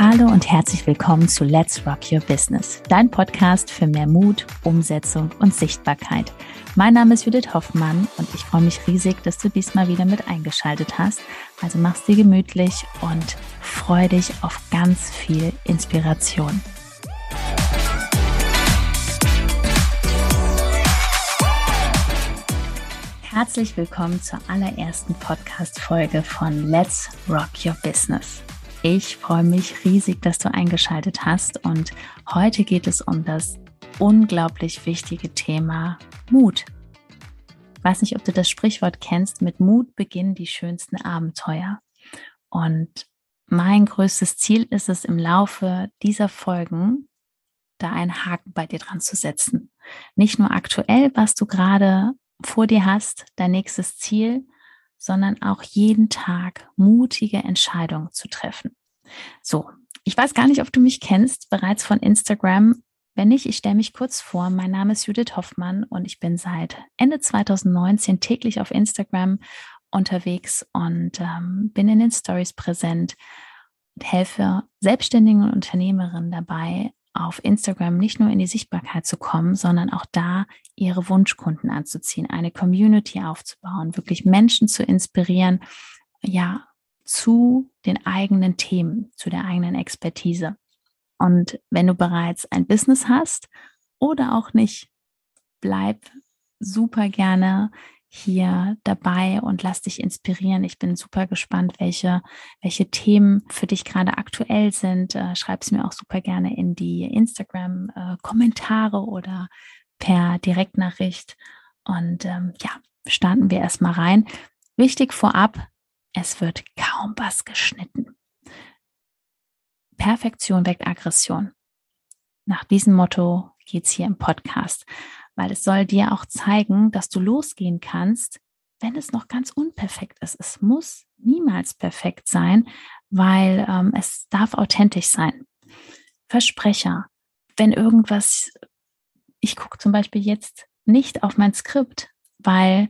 Hallo und herzlich willkommen zu Let's Rock Your Business, dein Podcast für mehr Mut, Umsetzung und Sichtbarkeit. Mein Name ist Judith Hoffmann und ich freue mich riesig, dass du diesmal wieder mit eingeschaltet hast. Also mach's dir gemütlich und freu dich auf ganz viel Inspiration. Herzlich willkommen zur allerersten Podcast-Folge von Let's Rock Your Business. Ich freue mich riesig, dass du eingeschaltet hast und heute geht es um das unglaublich wichtige Thema Mut. Weiß nicht, ob du das Sprichwort kennst, mit Mut beginnen die schönsten Abenteuer. Und mein größtes Ziel ist es im Laufe dieser Folgen, da einen Haken bei dir dran zu setzen. Nicht nur aktuell, was du gerade vor dir hast, dein nächstes Ziel, sondern auch jeden Tag mutige Entscheidungen zu treffen. So, ich weiß gar nicht, ob du mich kennst, bereits von Instagram. Wenn nicht, ich stelle mich kurz vor. Mein Name ist Judith Hoffmann und ich bin seit Ende 2019 täglich auf Instagram unterwegs und ähm, bin in den Stories präsent und helfe Selbstständigen und Unternehmerinnen dabei, auf Instagram nicht nur in die Sichtbarkeit zu kommen, sondern auch da ihre Wunschkunden anzuziehen, eine Community aufzubauen, wirklich Menschen zu inspirieren, ja, zu den eigenen Themen, zu der eigenen Expertise. Und wenn du bereits ein Business hast oder auch nicht, bleib super gerne hier dabei und lass dich inspirieren. Ich bin super gespannt, welche, welche Themen für dich gerade aktuell sind. Äh, Schreib es mir auch super gerne in die Instagram-Kommentare äh, oder per Direktnachricht. Und ähm, ja, starten wir erstmal rein. Wichtig vorab, es wird kaum was geschnitten. Perfektion weckt Aggression. Nach diesem Motto geht es hier im Podcast weil es soll dir auch zeigen, dass du losgehen kannst, wenn es noch ganz unperfekt ist. Es muss niemals perfekt sein, weil ähm, es darf authentisch sein. Versprecher, wenn irgendwas, ich gucke zum Beispiel jetzt nicht auf mein Skript, weil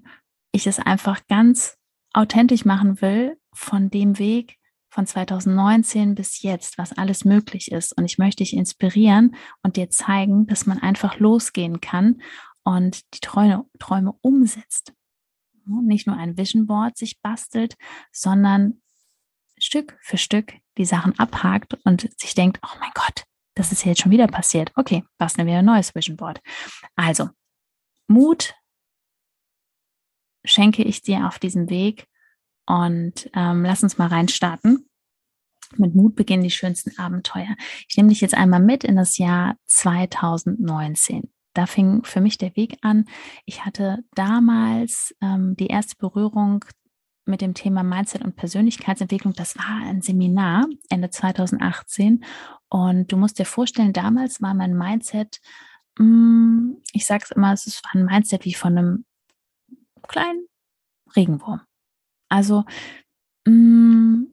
ich es einfach ganz authentisch machen will von dem Weg, von 2019 bis jetzt, was alles möglich ist. Und ich möchte dich inspirieren und dir zeigen, dass man einfach losgehen kann und die Träume, Träume umsetzt. Nicht nur ein Vision Board sich bastelt, sondern Stück für Stück die Sachen abhakt und sich denkt, oh mein Gott, das ist jetzt schon wieder passiert. Okay, basteln wir ein neues Vision Board. Also, Mut schenke ich dir auf diesem Weg und ähm, lass uns mal reinstarten. Mit Mut beginnen die schönsten Abenteuer. Ich nehme dich jetzt einmal mit in das Jahr 2019. Da fing für mich der Weg an. Ich hatte damals ähm, die erste Berührung mit dem Thema Mindset und Persönlichkeitsentwicklung. Das war ein Seminar Ende 2018. Und du musst dir vorstellen, damals war mein Mindset, mm, ich sage es immer, es war ein Mindset wie von einem kleinen Regenwurm. Also mm,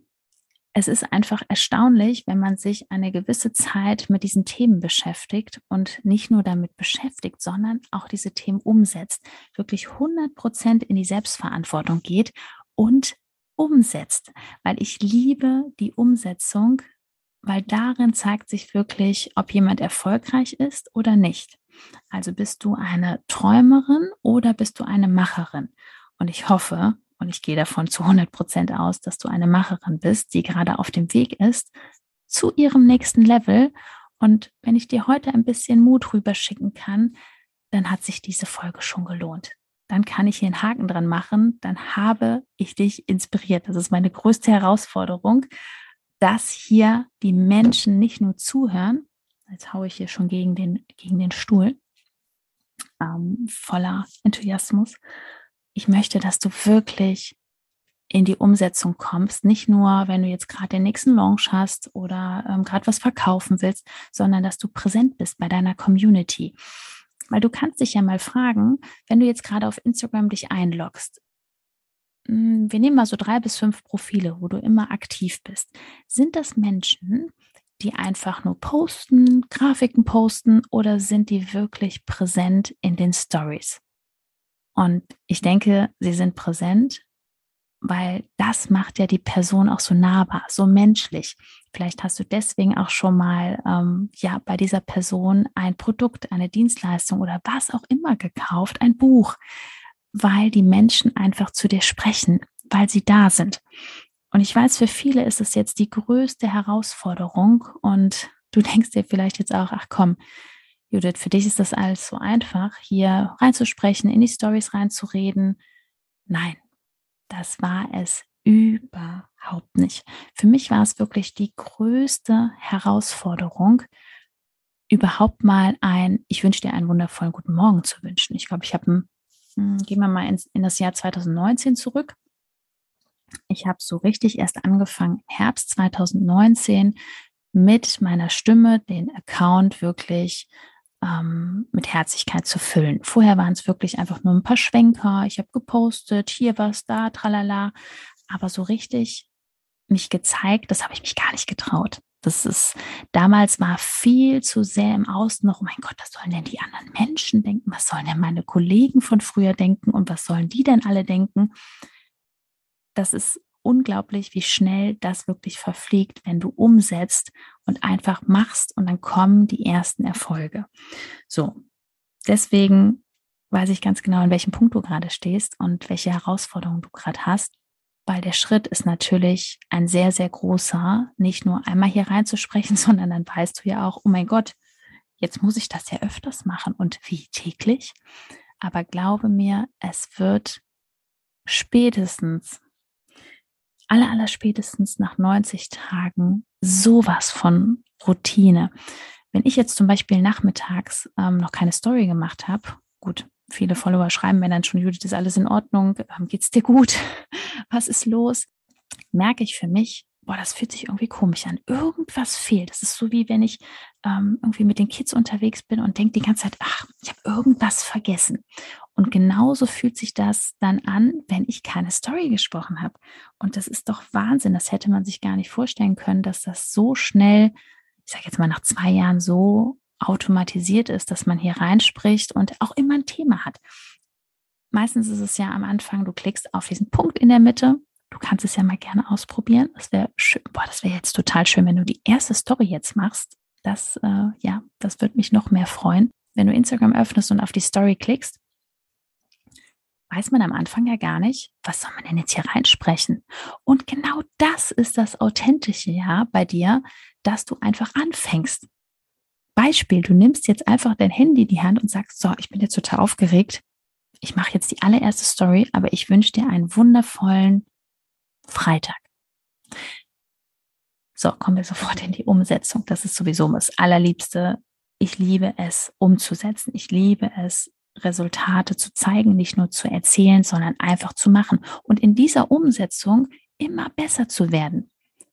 es ist einfach erstaunlich, wenn man sich eine gewisse Zeit mit diesen Themen beschäftigt und nicht nur damit beschäftigt, sondern auch diese Themen umsetzt, wirklich 100 Prozent in die Selbstverantwortung geht und umsetzt, weil ich liebe die Umsetzung, weil darin zeigt sich wirklich, ob jemand erfolgreich ist oder nicht. Also bist du eine Träumerin oder bist du eine Macherin? Und ich hoffe, und ich gehe davon zu 100 Prozent aus, dass du eine Macherin bist, die gerade auf dem Weg ist zu ihrem nächsten Level. Und wenn ich dir heute ein bisschen Mut rüberschicken kann, dann hat sich diese Folge schon gelohnt. Dann kann ich hier einen Haken dran machen. Dann habe ich dich inspiriert. Das ist meine größte Herausforderung, dass hier die Menschen nicht nur zuhören. Jetzt haue ich hier schon gegen den, gegen den Stuhl, ähm, voller Enthusiasmus, ich möchte, dass du wirklich in die Umsetzung kommst. Nicht nur, wenn du jetzt gerade den nächsten Launch hast oder ähm, gerade was verkaufen willst, sondern dass du präsent bist bei deiner Community. Weil du kannst dich ja mal fragen, wenn du jetzt gerade auf Instagram dich einloggst, hm, wir nehmen mal so drei bis fünf Profile, wo du immer aktiv bist. Sind das Menschen, die einfach nur posten, Grafiken posten oder sind die wirklich präsent in den Stories? Und ich denke, sie sind präsent, weil das macht ja die Person auch so nahbar, so menschlich. Vielleicht hast du deswegen auch schon mal ähm, ja bei dieser Person ein Produkt, eine Dienstleistung oder was auch immer gekauft, ein Buch, weil die Menschen einfach zu dir sprechen, weil sie da sind. Und ich weiß, für viele ist es jetzt die größte Herausforderung und du denkst dir vielleicht jetzt auch, ach komm, Judith, für dich ist das alles so einfach, hier reinzusprechen, in die Stories reinzureden. Nein, das war es überhaupt nicht. Für mich war es wirklich die größte Herausforderung, überhaupt mal ein, ich wünsche dir einen wundervollen guten Morgen zu wünschen. Ich glaube, ich habe, hm, gehen wir mal ins, in das Jahr 2019 zurück. Ich habe so richtig erst angefangen, Herbst 2019 mit meiner Stimme den Account wirklich ähm, mit Herzlichkeit zu füllen. Vorher waren es wirklich einfach nur ein paar Schwenker. Ich habe gepostet, hier was, da, tralala. Aber so richtig mich gezeigt, das habe ich mich gar nicht getraut. Das ist, damals war viel zu sehr im Außen noch, oh mein Gott, was sollen denn die anderen Menschen denken? Was sollen denn meine Kollegen von früher denken? Und was sollen die denn alle denken? Das ist unglaublich, wie schnell das wirklich verfliegt, wenn du umsetzt und einfach machst und dann kommen die ersten Erfolge. So, deswegen weiß ich ganz genau, an welchem Punkt du gerade stehst und welche Herausforderungen du gerade hast, weil der Schritt ist natürlich ein sehr, sehr großer, nicht nur einmal hier reinzusprechen, sondern dann weißt du ja auch, oh mein Gott, jetzt muss ich das ja öfters machen und wie täglich. Aber glaube mir, es wird spätestens aller, aller spätestens nach 90 Tagen sowas von Routine. Wenn ich jetzt zum Beispiel nachmittags ähm, noch keine Story gemacht habe, gut, viele Follower schreiben mir dann schon, Judith, ist alles in Ordnung, ähm, geht's dir gut, was ist los? Merke ich für mich, boah, das fühlt sich irgendwie komisch an. Irgendwas fehlt. Das ist so wie wenn ich ähm, irgendwie mit den Kids unterwegs bin und denke die ganze Zeit, ach, ich habe irgendwas vergessen. Und genauso fühlt sich das dann an, wenn ich keine Story gesprochen habe. Und das ist doch Wahnsinn. Das hätte man sich gar nicht vorstellen können, dass das so schnell, ich sage jetzt mal nach zwei Jahren so automatisiert ist, dass man hier reinspricht und auch immer ein Thema hat. Meistens ist es ja am Anfang, du klickst auf diesen Punkt in der Mitte Du kannst es ja mal gerne ausprobieren. Das wäre schön. Boah, das wäre jetzt total schön, wenn du die erste Story jetzt machst. Das, äh, ja, das würde mich noch mehr freuen. Wenn du Instagram öffnest und auf die Story klickst, weiß man am Anfang ja gar nicht, was soll man denn jetzt hier reinsprechen? Und genau das ist das Authentische ja bei dir, dass du einfach anfängst. Beispiel, du nimmst jetzt einfach dein Handy in die Hand und sagst, so, ich bin jetzt total aufgeregt. Ich mache jetzt die allererste Story, aber ich wünsche dir einen wundervollen Freitag. So, kommen wir sofort in die Umsetzung. Das ist sowieso das Allerliebste. Ich liebe es umzusetzen. Ich liebe es, Resultate zu zeigen, nicht nur zu erzählen, sondern einfach zu machen. Und in dieser Umsetzung immer besser zu werden.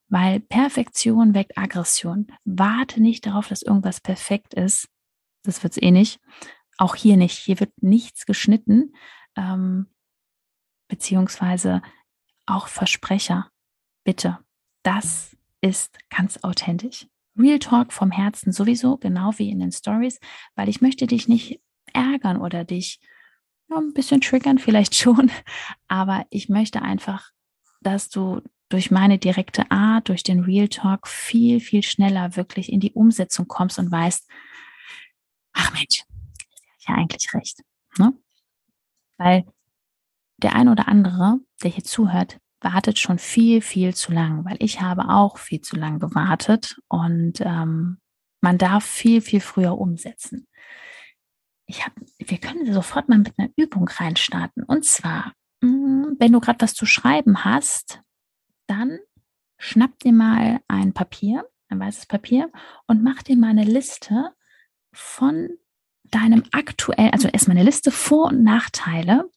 Weil Perfektion weckt Aggression. Warte nicht darauf, dass irgendwas perfekt ist. Das wird es eh nicht. Auch hier nicht. Hier wird nichts geschnitten. Ähm, beziehungsweise auch Versprecher. Bitte, das ist ganz authentisch. Real Talk vom Herzen sowieso, genau wie in den Stories, weil ich möchte dich nicht ärgern oder dich ja, ein bisschen triggern, vielleicht schon, aber ich möchte einfach, dass du durch meine direkte Art, durch den Real Talk viel, viel schneller wirklich in die Umsetzung kommst und weißt, ach Mensch, ist ja eigentlich recht. Ne? Weil der ein oder andere, der hier zuhört, wartet schon viel, viel zu lang, weil ich habe auch viel zu lang gewartet und ähm, man darf viel, viel früher umsetzen. Ich hab, wir können sofort mal mit einer Übung reinstarten. Und zwar, mm, wenn du gerade was zu schreiben hast, dann schnapp dir mal ein Papier, ein weißes Papier und mach dir mal eine Liste von deinem aktuellen, also erstmal eine Liste Vor- und Nachteile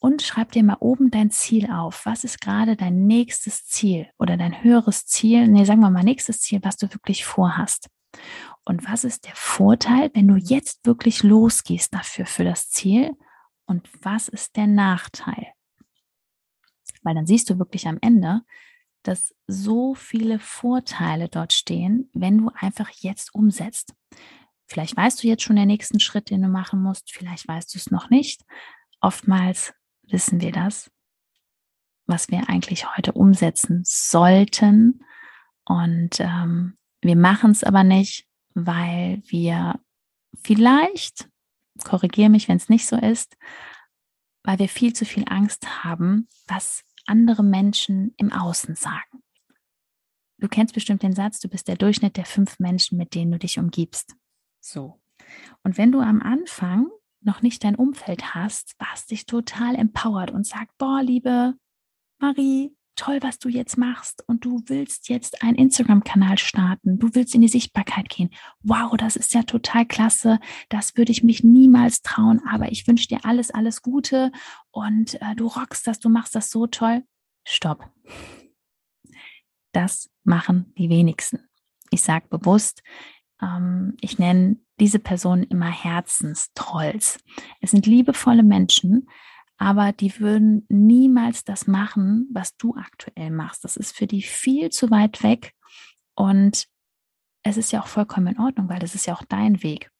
und schreib dir mal oben dein Ziel auf. Was ist gerade dein nächstes Ziel oder dein höheres Ziel? Nee, sagen wir mal nächstes Ziel, was du wirklich vorhast. Und was ist der Vorteil, wenn du jetzt wirklich losgehst dafür, für das Ziel? Und was ist der Nachteil? Weil dann siehst du wirklich am Ende, dass so viele Vorteile dort stehen, wenn du einfach jetzt umsetzt. Vielleicht weißt du jetzt schon den nächsten Schritt, den du machen musst, vielleicht weißt du es noch nicht. Oftmals wissen wir das, was wir eigentlich heute umsetzen sollten. Und ähm, wir machen es aber nicht, weil wir vielleicht, korrigiere mich, wenn es nicht so ist, weil wir viel zu viel Angst haben, was andere Menschen im Außen sagen. Du kennst bestimmt den Satz, du bist der Durchschnitt der fünf Menschen, mit denen du dich umgibst. So. Und wenn du am Anfang noch nicht dein Umfeld hast, was dich total empowert und sagt, boah, liebe Marie, toll, was du jetzt machst und du willst jetzt einen Instagram-Kanal starten, du willst in die Sichtbarkeit gehen. Wow, das ist ja total klasse. Das würde ich mich niemals trauen, aber ich wünsche dir alles, alles Gute und äh, du rockst das, du machst das so toll. Stopp. Das machen die wenigsten. Ich sage bewusst, ähm, ich nenne diese Personen immer Herzenstrolls. Es sind liebevolle Menschen, aber die würden niemals das machen, was du aktuell machst. Das ist für die viel zu weit weg und es ist ja auch vollkommen in Ordnung, weil das ist ja auch dein Weg.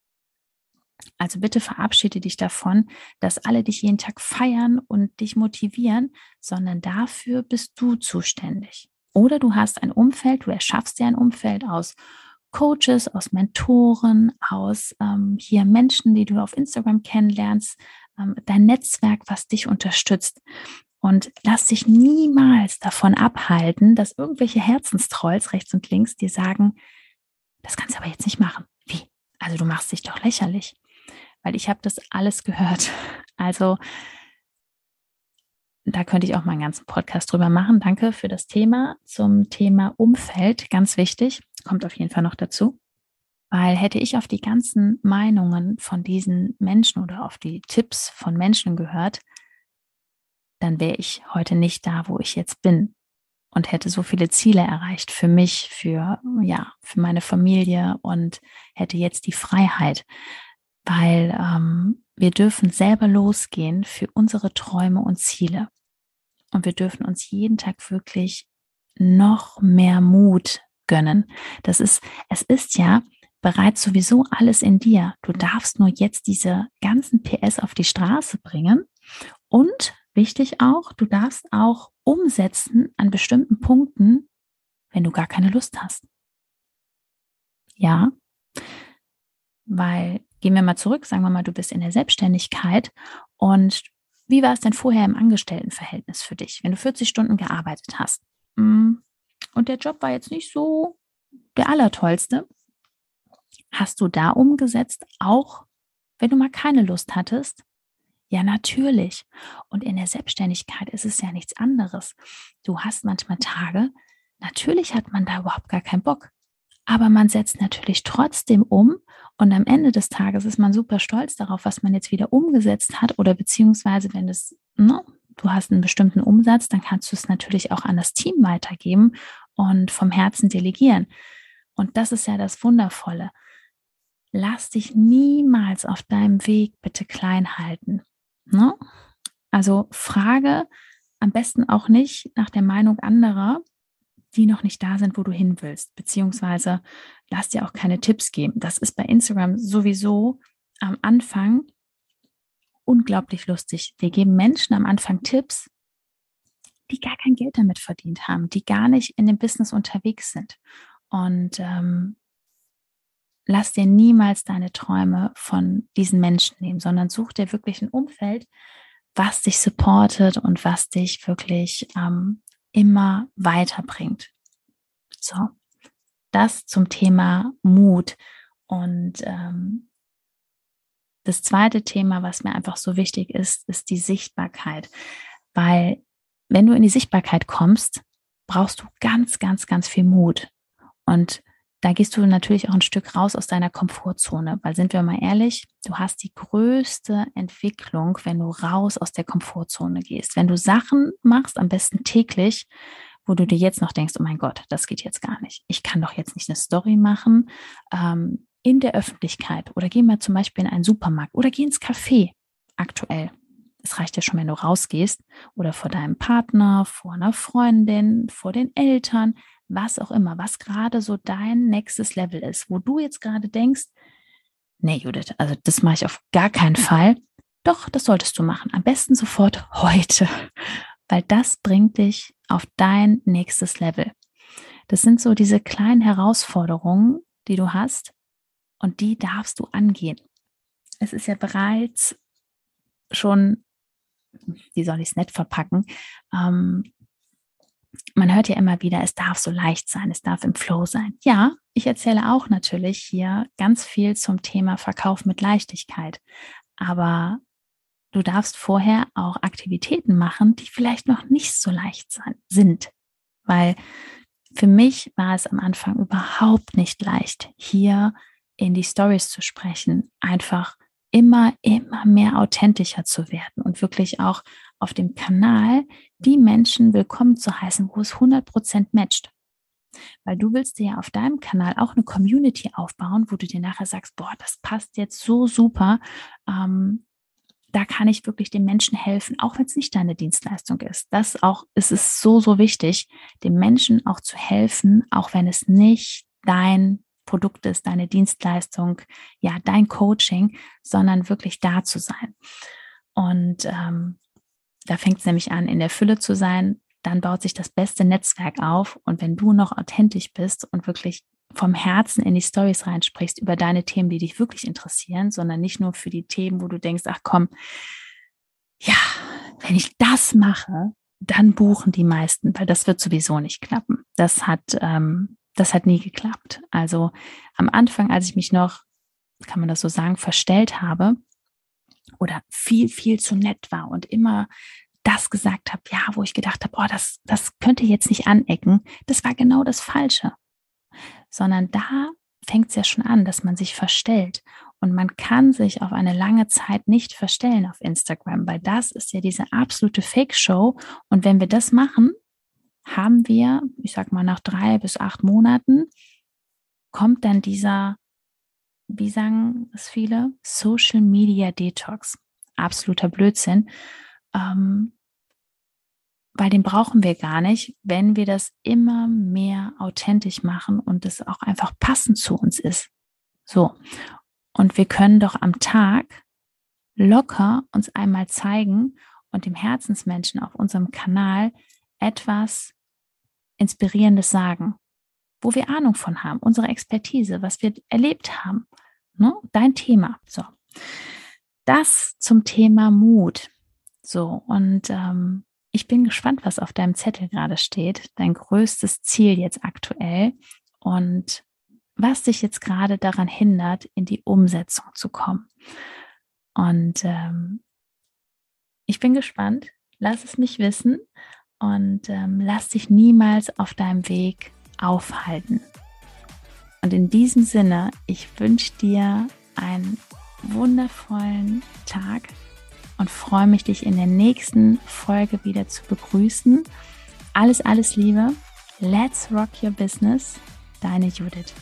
Also bitte verabschiede dich davon, dass alle dich jeden Tag feiern und dich motivieren, sondern dafür bist du zuständig. Oder du hast ein Umfeld, du erschaffst dir ein Umfeld aus Coaches, aus Mentoren, aus ähm, hier Menschen, die du auf Instagram kennenlernst, ähm, dein Netzwerk, was dich unterstützt. Und lass dich niemals davon abhalten, dass irgendwelche Herzenstrolls rechts und links dir sagen, das kannst du aber jetzt nicht machen. Wie? Also du machst dich doch lächerlich. Weil ich habe das alles gehört. Also da könnte ich auch mal einen ganzen Podcast drüber machen. Danke für das Thema zum Thema Umfeld. Ganz wichtig. Kommt auf jeden Fall noch dazu. Weil hätte ich auf die ganzen Meinungen von diesen Menschen oder auf die Tipps von Menschen gehört, dann wäre ich heute nicht da, wo ich jetzt bin und hätte so viele Ziele erreicht für mich, für ja, für meine Familie und hätte jetzt die Freiheit, weil ähm, wir dürfen selber losgehen für unsere Träume und Ziele und wir dürfen uns jeden Tag wirklich noch mehr Mut gönnen. Das ist, es ist ja bereits sowieso alles in dir. Du darfst nur jetzt diese ganzen PS auf die Straße bringen. Und wichtig auch, du darfst auch umsetzen an bestimmten Punkten, wenn du gar keine Lust hast. Ja, weil gehen wir mal zurück, sagen wir mal, du bist in der Selbstständigkeit und wie war es denn vorher im Angestelltenverhältnis für dich, wenn du 40 Stunden gearbeitet hast? Mm, und der Job war jetzt nicht so der allertollste, Hast du da umgesetzt, auch wenn du mal keine Lust hattest? Ja, natürlich. Und in der Selbstständigkeit ist es ja nichts anderes. Du hast manchmal Tage, natürlich hat man da überhaupt gar keinen Bock. Aber man setzt natürlich trotzdem um und am Ende des Tages ist man super stolz darauf, was man jetzt wieder umgesetzt hat oder beziehungsweise wenn es, ne, du hast einen bestimmten Umsatz, dann kannst du es natürlich auch an das Team weitergeben und vom Herzen delegieren. Und das ist ja das Wundervolle lass dich niemals auf deinem Weg bitte klein halten. Ne? Also frage am besten auch nicht nach der Meinung anderer, die noch nicht da sind, wo du hin willst, beziehungsweise lass dir auch keine Tipps geben. Das ist bei Instagram sowieso am Anfang unglaublich lustig. Wir geben Menschen am Anfang Tipps, die gar kein Geld damit verdient haben, die gar nicht in dem Business unterwegs sind. Und ähm, lass dir niemals deine Träume von diesen Menschen nehmen, sondern such dir wirklich ein Umfeld, was dich supportet und was dich wirklich ähm, immer weiterbringt. So, das zum Thema Mut. Und ähm, das zweite Thema, was mir einfach so wichtig ist, ist die Sichtbarkeit. Weil wenn du in die Sichtbarkeit kommst, brauchst du ganz, ganz, ganz viel Mut. Und da gehst du natürlich auch ein Stück raus aus deiner Komfortzone, weil sind wir mal ehrlich, du hast die größte Entwicklung, wenn du raus aus der Komfortzone gehst. Wenn du Sachen machst, am besten täglich, wo du dir jetzt noch denkst, oh mein Gott, das geht jetzt gar nicht. Ich kann doch jetzt nicht eine Story machen ähm, in der Öffentlichkeit oder geh mal zum Beispiel in einen Supermarkt oder geh ins Café aktuell. Es reicht ja schon, wenn du rausgehst oder vor deinem Partner, vor einer Freundin, vor den Eltern, was auch immer, was gerade so dein nächstes Level ist, wo du jetzt gerade denkst, nee, Judith, also das mache ich auf gar keinen Fall. Doch, das solltest du machen. Am besten sofort heute. weil das bringt dich auf dein nächstes Level. Das sind so diese kleinen Herausforderungen, die du hast und die darfst du angehen. Es ist ja bereits schon, wie soll ich es nett verpacken, ähm, man hört ja immer wieder, es darf so leicht sein, es darf im Flow sein. Ja, ich erzähle auch natürlich hier ganz viel zum Thema Verkauf mit Leichtigkeit. Aber du darfst vorher auch Aktivitäten machen, die vielleicht noch nicht so leicht sein, sind. Weil für mich war es am Anfang überhaupt nicht leicht, hier in die Stories zu sprechen, einfach immer, immer mehr authentischer zu werden und wirklich auch auf dem Kanal die Menschen willkommen zu heißen, wo es 100% matcht. Weil du willst dir ja auf deinem Kanal auch eine Community aufbauen, wo du dir nachher sagst, boah, das passt jetzt so super. Ähm, da kann ich wirklich den Menschen helfen, auch wenn es nicht deine Dienstleistung ist. Das auch ist es so, so wichtig, dem Menschen auch zu helfen, auch wenn es nicht dein Produkt ist, deine Dienstleistung, ja, dein Coaching, sondern wirklich da zu sein. Und ähm, da fängt es nämlich an, in der Fülle zu sein. Dann baut sich das beste Netzwerk auf. Und wenn du noch authentisch bist und wirklich vom Herzen in die Stories reinsprichst über deine Themen, die dich wirklich interessieren, sondern nicht nur für die Themen, wo du denkst, ach komm, ja, wenn ich das mache, dann buchen die meisten, weil das wird sowieso nicht klappen. Das hat, ähm, das hat nie geklappt. Also am Anfang, als ich mich noch, kann man das so sagen, verstellt habe oder viel, viel zu nett war und immer das gesagt habe, ja, wo ich gedacht habe, oh, das, das könnte jetzt nicht anecken, das war genau das Falsche sondern da fängt es ja schon an, dass man sich verstellt. Und man kann sich auf eine lange Zeit nicht verstellen auf Instagram, weil das ist ja diese absolute Fake-Show. Und wenn wir das machen, haben wir, ich sag mal, nach drei bis acht Monaten, kommt dann dieser, wie sagen es viele, Social Media Detox. Absoluter Blödsinn. Ähm, weil den brauchen wir gar nicht, wenn wir das immer mehr authentisch machen und es auch einfach passend zu uns ist. So. Und wir können doch am Tag locker uns einmal zeigen und dem Herzensmenschen auf unserem Kanal etwas Inspirierendes sagen, wo wir Ahnung von haben, unsere Expertise, was wir erlebt haben. Ne? Dein Thema. So. Das zum Thema Mut. So, und ähm, ich bin gespannt, was auf deinem Zettel gerade steht, dein größtes Ziel jetzt aktuell und was dich jetzt gerade daran hindert, in die Umsetzung zu kommen. Und ähm, ich bin gespannt. Lass es mich wissen und ähm, lass dich niemals auf deinem Weg aufhalten. Und in diesem Sinne, ich wünsche dir einen wundervollen Tag, und freue mich, dich in der nächsten Folge wieder zu begrüßen. Alles, alles Liebe. Let's rock your business. Deine Judith.